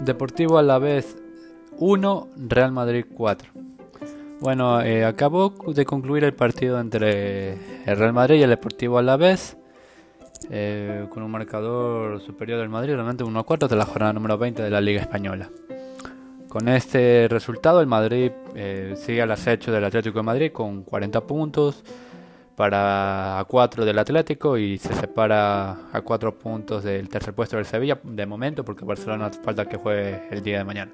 Deportivo a la vez 1, Real Madrid 4. Bueno, eh, acabó de concluir el partido entre el Real Madrid y el Deportivo a la vez. Eh, con un marcador superior del Madrid, realmente 1 a 4 de la jornada número 20 de la Liga Española. Con este resultado, el Madrid eh, sigue al acecho del Atlético de Madrid con 40 puntos para a 4 del Atlético y se separa a 4 puntos del tercer puesto del Sevilla de momento porque Barcelona falta que juegue el día de mañana.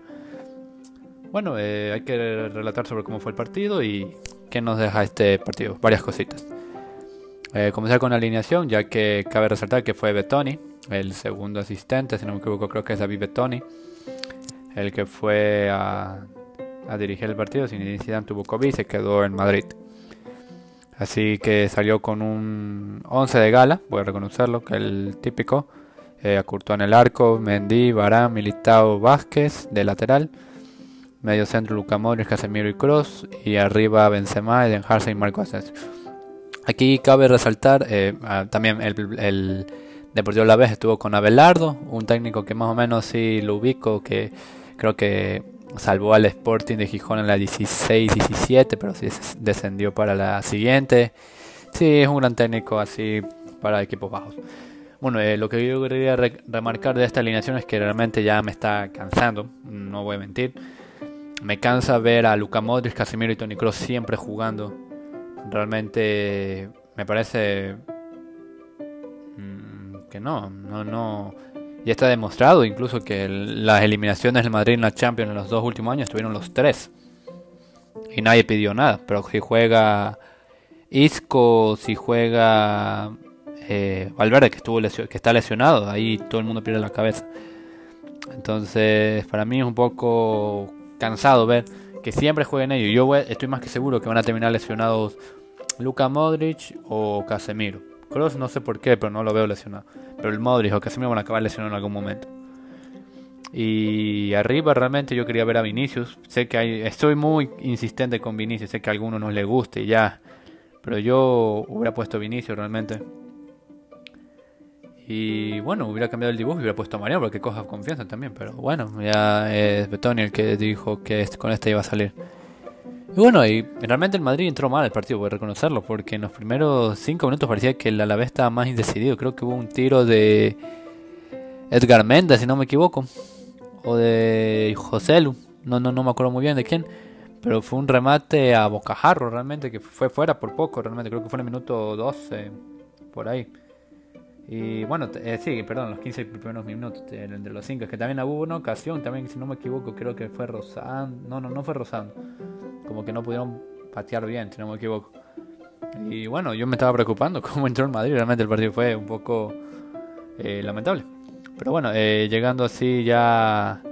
Bueno, eh, hay que relatar sobre cómo fue el partido y qué nos deja este partido, varias cositas. Eh, comenzar con la alineación, ya que cabe resaltar que fue Betoni, el segundo asistente, si no me equivoco creo que es David Betoni, el que fue a, dirigir el partido, sin necesidad tuvo COVID y se quedó en Madrid. Así que salió con un 11 de gala, voy a reconocerlo, que es el típico. Eh, en el arco, Mendy, Barán, Militao, Vázquez de lateral. Medio centro Luca Casemiro y Cross. Y arriba Benzema, Eden Hazard y Marco Asensio. Aquí cabe resaltar eh, también el, el Deportivo La Vez estuvo con Abelardo, un técnico que más o menos sí lo ubico, que creo que salvó al Sporting de Gijón en la 16-17, pero sí descendió para la siguiente. Sí, es un gran técnico así para equipos bajos. Bueno, eh, lo que yo quería remarcar de esta alineación es que realmente ya me está cansando, no voy a mentir. Me cansa ver a Luca Modric, Casemiro y Toni Kroos siempre jugando. Realmente me parece mm, que no, no, no ya está demostrado incluso que las eliminaciones del Madrid en la Champions en los dos últimos años tuvieron los tres. Y nadie pidió nada. Pero si juega Isco, si juega eh, Valverde, que, estuvo que está lesionado, ahí todo el mundo pierde la cabeza. Entonces, para mí es un poco cansado ver que siempre jueguen ellos. Yo estoy más que seguro que van a terminar lesionados Luka Modric o Casemiro. Cross no sé por qué, pero no lo veo lesionado. Pero el Modric o Casemiro van a acabar lesionado en algún momento. Y arriba realmente yo quería ver a Vinicius. Sé que hay, estoy muy insistente con Vinicius, sé que a algunos no les guste ya. Pero yo hubiera puesto Vinicius realmente. Y bueno, hubiera cambiado el dibujo y hubiera puesto a Mariano para que coja confianza también. Pero bueno, ya es Betoni el que dijo que con este iba a salir. Y bueno, y realmente el Madrid entró mal el partido, voy a reconocerlo, porque en los primeros 5 minutos parecía que el Alavés estaba más indecidido. Creo que hubo un tiro de Edgar Méndez, si no me equivoco, o de José Lu, no, no, no me acuerdo muy bien de quién, pero fue un remate a bocajarro realmente, que fue fuera por poco, realmente, creo que fue en el minuto 12, por ahí. Y bueno, eh, sí, perdón, los 15 primeros minutos de, los 5. Es que también hubo una ocasión, también si no me equivoco, creo que fue Rosando. No, no, no fue Rosando. Como que no pudieron patear bien, si no me equivoco. Y bueno, yo me estaba preocupando cómo entró el Madrid. Realmente el partido fue un poco eh, lamentable. Pero bueno, eh, llegando así ya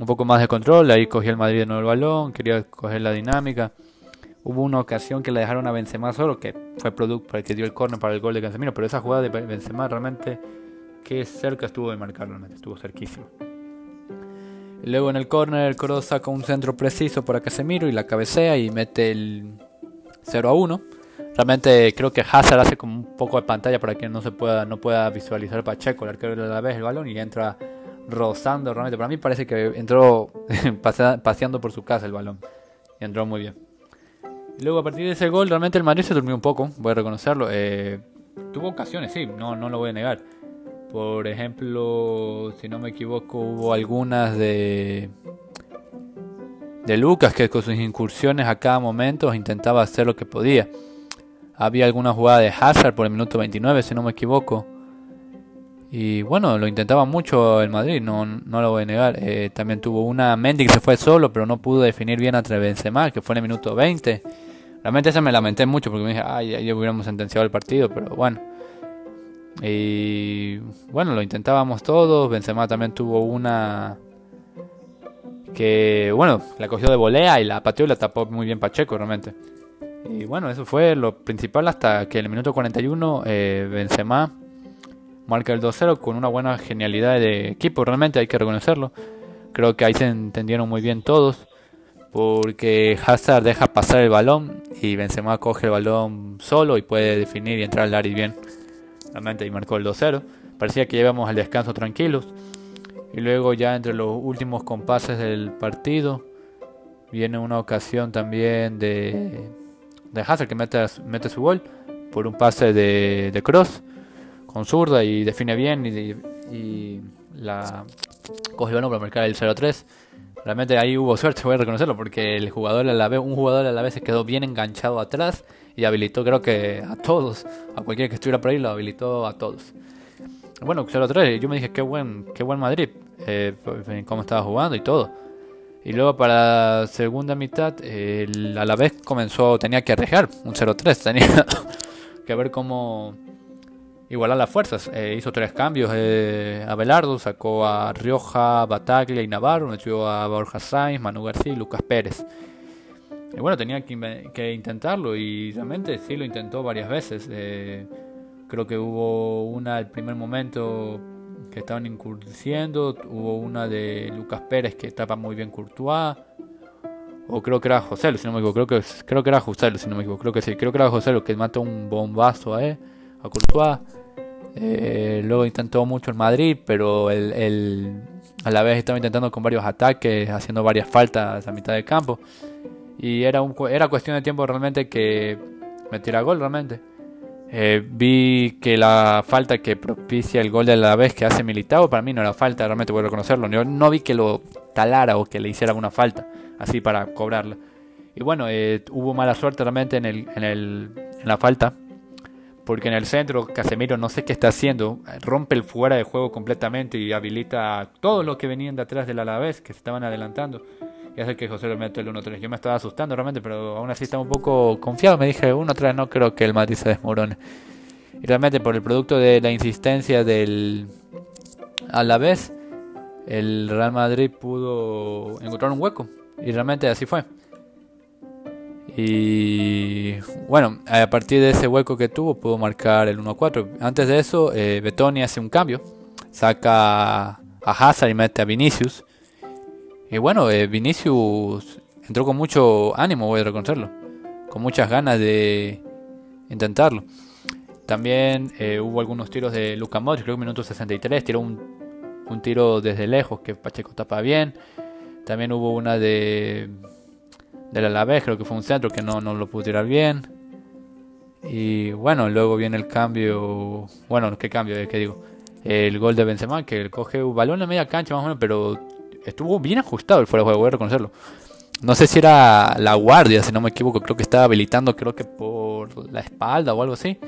un poco más de control. Ahí cogí el Madrid de nuevo el balón, quería coger la dinámica. Hubo una ocasión que le dejaron a Benzema solo, que fue producto para el que dio el córner para el gol de Casemiro, pero esa jugada de Benzema realmente que cerca estuvo de marcar, realmente estuvo cerquísimo. luego en el córner Coro saca un centro preciso para Casemiro y la cabecea y mete el 0 a 1. Realmente creo que Hazard hace como un poco de pantalla para que no se pueda no pueda visualizar Pacheco, el arquero de la vez el balón y entra rozando realmente. Para mí parece que entró paseando por su casa el balón y entró muy bien. Luego a partir de ese gol realmente el Madrid se durmió un poco, voy a reconocerlo. Eh, tuvo ocasiones, sí, no, no lo voy a negar. Por ejemplo, si no me equivoco, hubo algunas de de Lucas que con sus incursiones a cada momento intentaba hacer lo que podía. Había alguna jugada de Hazard por el minuto 29, si no me equivoco. Y bueno, lo intentaba mucho el Madrid, no, no lo voy a negar. Eh, también tuvo una Mendy que se fue solo, pero no pudo definir bien a Benzema, que fue en el minuto 20. Realmente esa me lamenté mucho porque me dije, ay, ya hubiéramos sentenciado el partido, pero bueno. Y bueno, lo intentábamos todos. Benzema también tuvo una que, bueno, la cogió de volea y la pateó y la tapó muy bien Pacheco, realmente. Y bueno, eso fue lo principal hasta que en el minuto 41 eh, Benzema marca el 2-0 con una buena genialidad de equipo, realmente hay que reconocerlo. Creo que ahí se entendieron muy bien todos porque Hazard deja pasar el balón y Benzema coge el balón solo y puede definir y entrar al área bien. Realmente y marcó el 2-0. Parecía que llevamos al descanso tranquilos. Y luego ya entre los últimos compases del partido viene una ocasión también de, de Hazard que mete, su gol por un pase de, de Cross con zurda y define bien y, y la cogió para marcar el 0-3. Realmente ahí hubo suerte, voy a reconocerlo, porque el jugador a la vez, un jugador a la vez se quedó bien enganchado atrás y habilitó creo que a todos, a cualquiera que estuviera por ahí lo habilitó a todos. Bueno, 0-3, yo me dije qué buen, qué buen Madrid, eh, cómo estaba jugando y todo. Y luego para la segunda mitad, el a la vez comenzó, tenía que arriesgar un 0-3, tenía que ver cómo igualar las fuerzas. Eh, hizo tres cambios. Eh, Abelardo sacó a Rioja, Bataglia y Navarro. Metió a Borja Sainz, Manu García y Lucas Pérez. Y bueno, tenía que, intentarlo y realmente sí lo intentó varias veces. Eh, creo que hubo una al primer momento que estaban incursiendo. Hubo una de Lucas Pérez que estaba muy bien Courtois. O creo que era José, si no me equivoco. Creo que, creo que era José, si no me equivoco. Creo que sí. Creo que era José lo que mató un bombazo a él, a Courtois. Eh, luego intentó mucho el Madrid, pero el, a la vez estaba intentando con varios ataques, haciendo varias faltas a mitad de campo. Y era, un, era cuestión de tiempo realmente que metiera gol realmente. Eh, vi que la falta que propicia el gol de la vez que hace Militao, para mí no era falta, realmente voy a reconocerlo. no vi que lo talara o que le hiciera una falta, así para cobrarla. Y bueno, eh, hubo mala suerte realmente en, el, en, el, en la falta, porque en el centro Casemiro no sé qué está haciendo, rompe el fuera de juego completamente y habilita a todos los que venían de atrás del Alavés, que se estaban adelantando. Y hace que José lo mete el 1-3. Yo me estaba asustando realmente, pero aún así estaba un poco confiado. Me dije 1-3, no creo que el Madrid se desmorone. Y realmente por el producto de la insistencia del Alavés, el Real Madrid pudo encontrar un hueco. Y realmente así fue. Y bueno, a partir de ese hueco que tuvo, pudo marcar el 1-4. Antes de eso, eh, Betoni hace un cambio. Saca a Hazard y mete a Vinicius. Y bueno, eh, Vinicius entró con mucho ánimo, voy a reconocerlo. Con muchas ganas de intentarlo. También eh, hubo algunos tiros de Luka Modric, creo que minuto 63. Tiró un, un tiro desde lejos que Pacheco tapa bien. También hubo una de del Alavés, creo que fue un centro que no, no lo pudo tirar bien. Y bueno, luego viene el cambio, bueno, ¿qué cambio? ¿Qué digo? El gol de Benzema, que coge un balón en media cancha más o menos, pero estuvo bien ajustado el fuera de juego, voy a reconocerlo. No sé si era la guardia, si no me equivoco, creo que estaba habilitando, creo que por la espalda o algo así.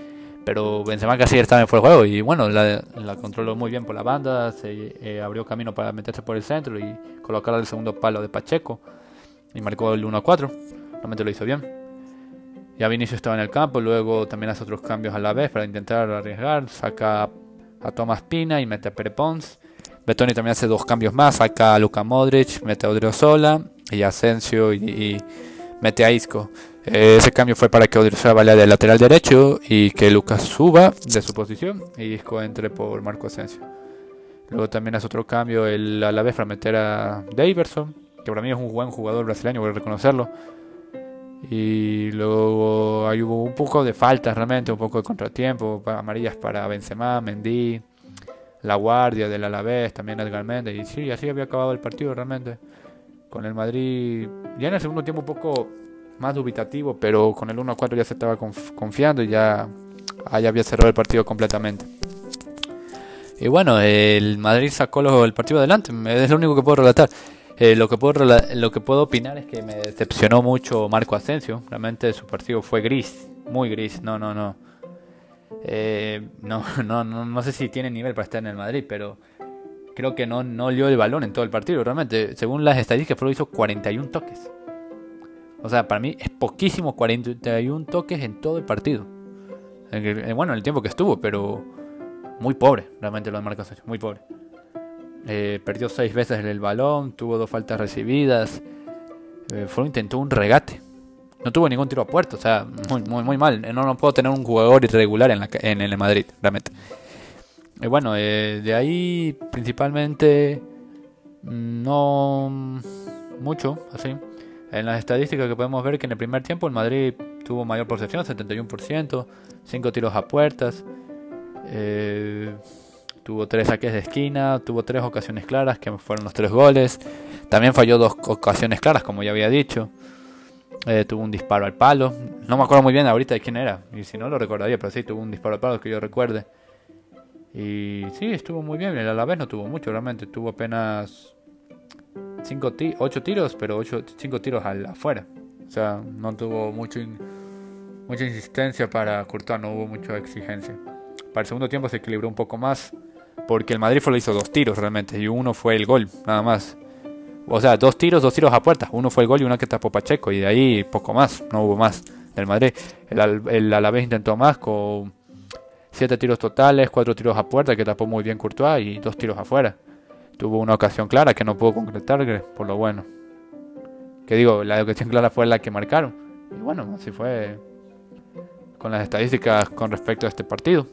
Pero Benzema casi estaba en fuera de juego y bueno, la, controló muy bien por la banda, se eh, abrió camino para meterse por el centro y colocar el segundo palo de Pacheco y marcó el 1 a 4. Realmente lo hizo bien. Ya Vinicius estaba en el campo, luego también hace otros cambios a la vez para intentar arriesgar. Saca a Tomás Pina y mete a Pere Pons. Betoni también hace dos cambios más, saca a Luka Modric, mete a Odriozola y Asensio y, mete a Isco. Eh, ese cambio fue para que Odriozola vaya de lateral derecho y que Lucas suba de su posición y Isco entre por Marco Asensio. Luego también hace otro cambio el, a la vez para meter a Daverson que para mí es un buen jugador brasileño, voy a reconocerlo. Y luego ahí hubo un poco de faltas realmente, un poco de contratiempo, amarillas para Benzema, Mendy, La Guardia del Alavés, también Edgar Méndez. Y sí, así había acabado el partido realmente. Con el Madrid, ya en el segundo tiempo un poco más dubitativo, pero con el 1 4 ya se estaba confiando y ya, ahí había cerrado el partido completamente. Y bueno, el Madrid sacó el partido adelante, es lo único que puedo relatar. Eh, lo, que puedo, lo que puedo opinar es que me decepcionó mucho Marco Asensio. Realmente su partido fue gris, muy gris. No, no, no. Eh, no, no, no, no sé si tiene nivel para estar en el Madrid, pero creo que no, no dio el balón en todo el partido. Realmente, según las estadísticas, solo hizo 41 toques. O sea, para mí es poquísimo 41 toques en todo el partido. Bueno, en el tiempo que estuvo, pero muy pobre, realmente lo de Marco Asensio, muy pobre. Eh, perdió seis veces el balón, tuvo dos faltas recibidas. Eh, fue intentó un regate. No tuvo ningún tiro a puerto, o sea, muy, muy, mal. No, no puedo tener un jugador irregular en, la, en el Madrid, realmente. Y bueno, eh, de ahí principalmente no mucho, así. En las estadísticas que podemos ver que en el primer tiempo el Madrid tuvo mayor posesión, 71%, 5 tiros a puertas. Eh, tuvo tres saques de esquina, tuvo tres ocasiones claras, que fueron los tres goles. También falló dos ocasiones claras, como ya había dicho. Eh, tuvo un disparo al palo. No me acuerdo muy bien ahorita de quién era. Y si no lo recordaría, pero sí tuvo un disparo al palo que yo recuerde. Y sí, estuvo muy bien. El Alavés no tuvo mucho, realmente. Tuvo apenas cinco 8 tiros, pero 5 tiros al afuera. O sea, no tuvo mucho mucha insistencia para Courtois, no hubo mucha exigencia. Para el segundo tiempo se equilibró un poco más, porque el Madrid solo hizo dos tiros realmente, y uno fue el gol, nada más. O sea, dos tiros, dos tiros a puerta. Uno fue el gol y uno que tapó Pacheco, y de ahí poco más, no hubo más del Madrid. El, el Alavés intentó más con siete tiros totales, cuatro tiros a puerta que tapó muy bien Courtois y dos tiros afuera. Tuvo una ocasión clara que no pudo concretar, por lo bueno. Que digo, la ocasión clara fue la que marcaron. Y bueno, así fue con las estadísticas con respecto a este partido.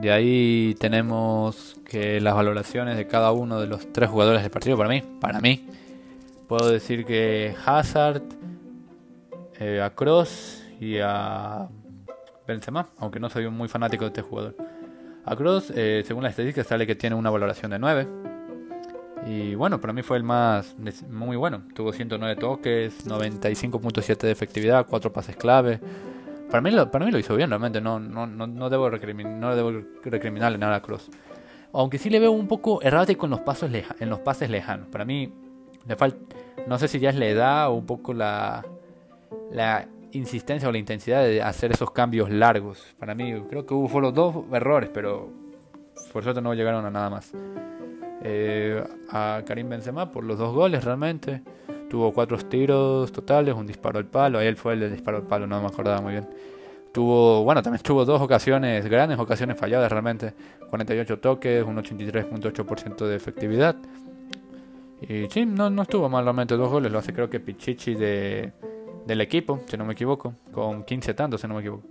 De ahí tenemos que las valoraciones de cada uno de los tres jugadores del partido para mí, para mí, puedo decir que Hazard, eh, a Cross y a Benzema, aunque no soy muy fanático de este jugador. A Cross, eh, según las estadísticas, sale que tiene una valoración de 9. Y bueno, para mí fue el más muy bueno. Tuvo 109 toques, 95.7 de efectividad, 4 pases clave. Para mí, lo, para mí lo hizo bien, realmente. No, no, no, no debo, no debo recriminarle nada a Cross. Aunque sí le veo un poco errático en los, pasos en los pases lejanos. Para mí, le falta. No sé si ya es la edad o un poco la, la insistencia o la intensidad de hacer esos cambios largos. Para mí, creo que hubo los dos errores, pero por suerte no llegaron a nada más. Eh, a Karim Benzema por los dos goles realmente. Tuvo cuatro tiros totales, un disparo al palo. Él fue el de disparo al palo, no me acordaba muy bien. Tuvo, bueno, también tuvo dos ocasiones, grandes ocasiones falladas realmente. 48 toques, un 83.8% de efectividad. Y sí, no, no estuvo mal realmente, dos goles. Lo hace creo que Pichichi de, del equipo, si no me equivoco. Con 15 tantos, si no me equivoco.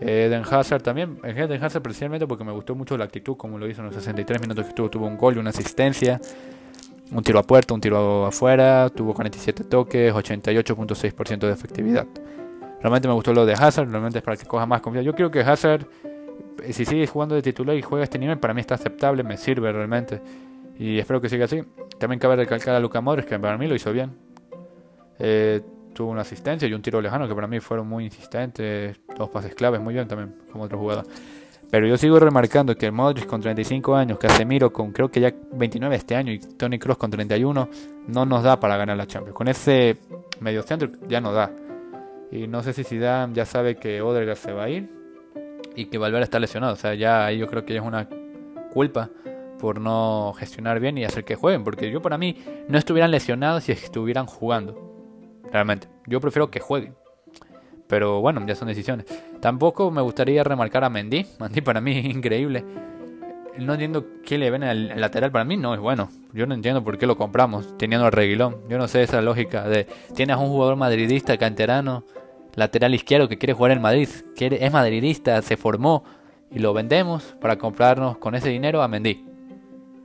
Eden Hazard también, Eden Hazard precisamente porque me gustó mucho la actitud, como lo hizo en los 63 minutos que estuvo, tuvo un gol y una asistencia, un tiro a puerta, un tiro afuera, tuvo 47 toques, 88.6% de efectividad. Realmente me gustó lo de Hazard, realmente es para que coja más confianza. Yo creo que Hazard, eh, si sigue jugando de titular y juega este nivel, para mí está aceptable, me sirve realmente. Y espero que siga así. También cabe recalcar a Luca Modric, que para mí lo hizo bien. Eh, tuvo una asistencia y un tiro lejano que para mí fueron muy insistentes, dos pases claves, muy bien también, como otro jugador. Pero yo sigo remarcando que Modric con 35 años, Casemiro con creo que ya 29 este año y Tony Cross con 31, no nos da para ganar la Champions. Con ese medio centro ya no da. Y no sé si Zidane ya sabe que Odegaard se va a ir y que Valverde está lesionado. O sea, ya ahí yo creo que es una culpa por no gestionar bien y hacer que jueguen. Porque yo para mí no estuvieran lesionados si estuvieran jugando realmente. Yo prefiero que jueguen. Pero bueno, ya son decisiones. Tampoco me gustaría remarcar a Mendy. Mendy para mí es increíble. No entiendo qué le ven al lateral. Para mí no es bueno. Yo no entiendo por qué lo compramos teniendo al Reguilón. Yo no sé esa lógica de tienes un jugador madridista, canterano, lateral izquierdo que quiere jugar en Madrid. Quiere, es madridista, se formó y lo vendemos para comprarnos con ese dinero a Mendy.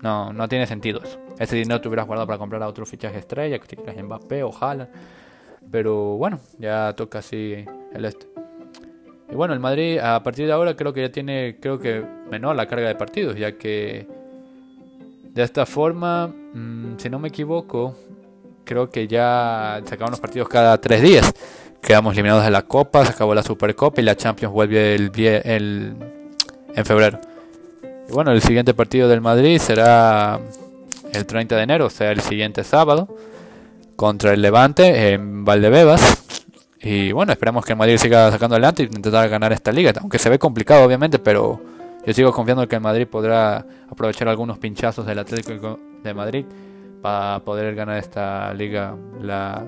No, no tiene sentido eso. Ese dinero te hubieras guardado para comprar a otro fichaje estrella, que quieras Mbappé o Haaland. Pero bueno, ya toca así el este. Y bueno, el Madrid a partir de ahora creo que ya tiene, creo que menor la carga de partidos, ya que de esta forma, mm, si no me equivoco, creo que ya se acaban los partidos cada tres días. Quedamos eliminados de la Copa, se acabó la Supercopa y la Champions vuelve el, el, en febrero. Y bueno, el siguiente partido del Madrid será el 30 de enero, o sea, el siguiente sábado contra el Levante en Valdebebas. Y bueno, esperamos que el Madrid siga sacando adelante y intentar ganar esta liga. Aunque se ve complicado, obviamente, pero yo sigo confiando que el Madrid podrá aprovechar algunos pinchazos del Atlético de Madrid para poder ganar esta liga, la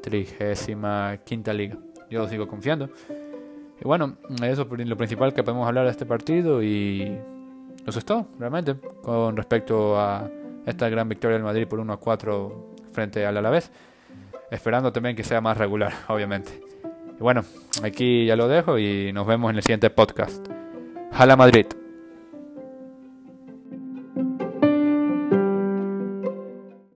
trigésima quinta liga. Yo sigo confiando. Y bueno, eso es lo principal que podemos hablar de este partido y eso es todo, realmente, con respecto a esta gran victoria del Madrid por 1 a 4 frente al Alavés. Esperando también que sea más regular, obviamente. Y bueno, aquí ya lo dejo y nos vemos en el siguiente podcast. Jala Madrid.